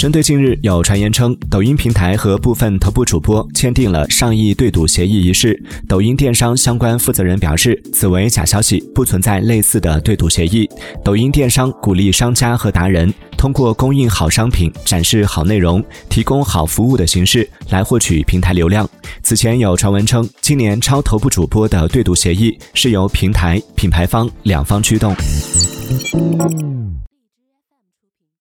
针对近日有传言称抖音平台和部分头部主播签订了上亿对赌协议一事抖音电商相关负责人表示此为假消息不存在类似的对赌协议。抖音电商鼓励商家和达人通过供应好商品展示好内容提供好服务的形式来获取平台流量。此前有传闻称今年超头部主播的对赌协议是由平台品牌方两方驱动。